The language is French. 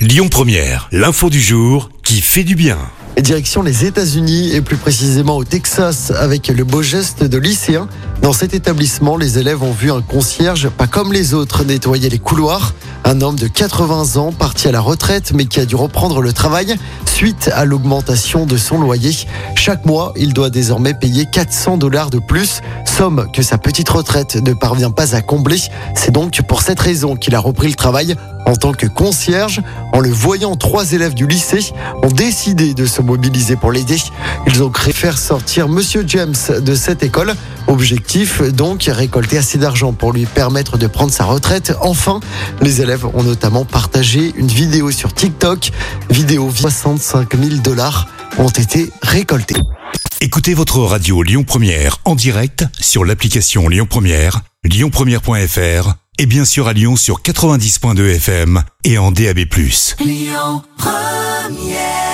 Lyon Première, l'info du jour qui fait du bien. Direction les États-Unis et plus précisément au Texas avec le beau geste de lycéens. Dans cet établissement, les élèves ont vu un concierge, pas comme les autres, nettoyer les couloirs. Un homme de 80 ans parti à la retraite mais qui a dû reprendre le travail suite à l'augmentation de son loyer. Chaque mois, il doit désormais payer 400 dollars de plus, somme que sa petite retraite ne parvient pas à combler. C'est donc pour cette raison qu'il a repris le travail en tant que concierge. En le voyant, trois élèves du lycée ont décidé de se mobiliser pour l'aider. Ils ont créé faire sortir Monsieur James de cette école. Objectif donc récolter assez d'argent pour lui permettre de prendre sa retraite. Enfin, les élèves ont notamment partagé une vidéo sur TikTok. Vidéo 65 000 dollars ont été récoltés. Écoutez votre radio Lyon Première en direct sur l'application Lyon Première, lyonpremière.fr et bien sûr à Lyon sur 90.2 FM et en DAB+. Lyon Première